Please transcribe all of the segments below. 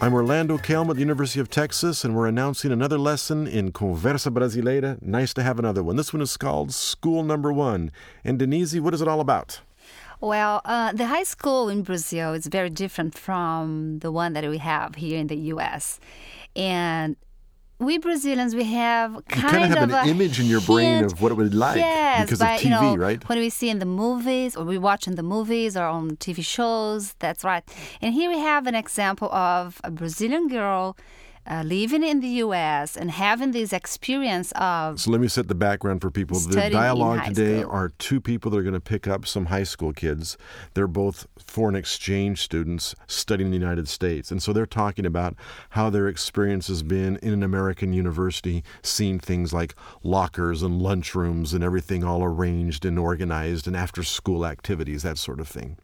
I'm Orlando Kelm at the University of Texas, and we're announcing another lesson in Conversa Brasileira. Nice to have another one. This one is called School Number One. And Denise, what is it all about? Well, uh, the high school in Brazil is very different from the one that we have here in the U.S. And we Brazilians, we have kind, you kind of have an a image in your brain of what it would be like yes, because but, of TV, you know, right? When we see in the movies, or we watch in the movies, or on TV shows, that's right. And here we have an example of a Brazilian girl uh, living in the U.S. and having this experience of So let me set the background for people. The dialogue today school. are two people that are going to pick up some high school kids. They're both foreign exchange students studying in the United States. And so they're talking about how their experience has been in an American university, seeing things like lockers and lunchrooms and everything all arranged and organized and after school activities, that sort of thing.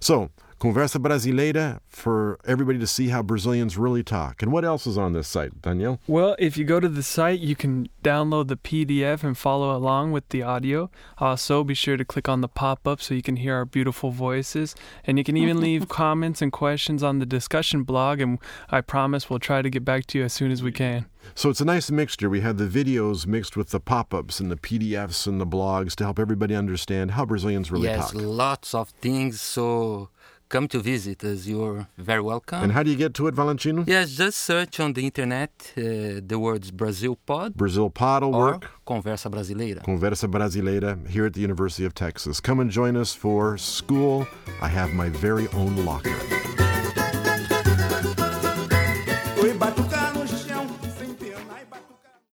So, Conversa Brasileira for everybody to see how Brazilians really talk. And what else is on this site, Daniel? Well, if you go to the site, you can download the PDF and follow along with the audio. Also, be sure to click on the pop up so you can hear our beautiful voices. And you can even leave comments and questions on the discussion blog, and I promise we'll try to get back to you as soon as we can. So it's a nice mixture. We have the videos mixed with the pop ups and the PDFs and the blogs to help everybody understand how Brazilians really yes, talk. Yes, lots of things. So come to visit us. You're very welcome. And how do you get to it, Valentino? Yes, just search on the internet uh, the words Brazil Pod. Brazil Pod will work. Conversa Brasileira. Conversa Brasileira here at the University of Texas. Come and join us for school. I have my very own locker.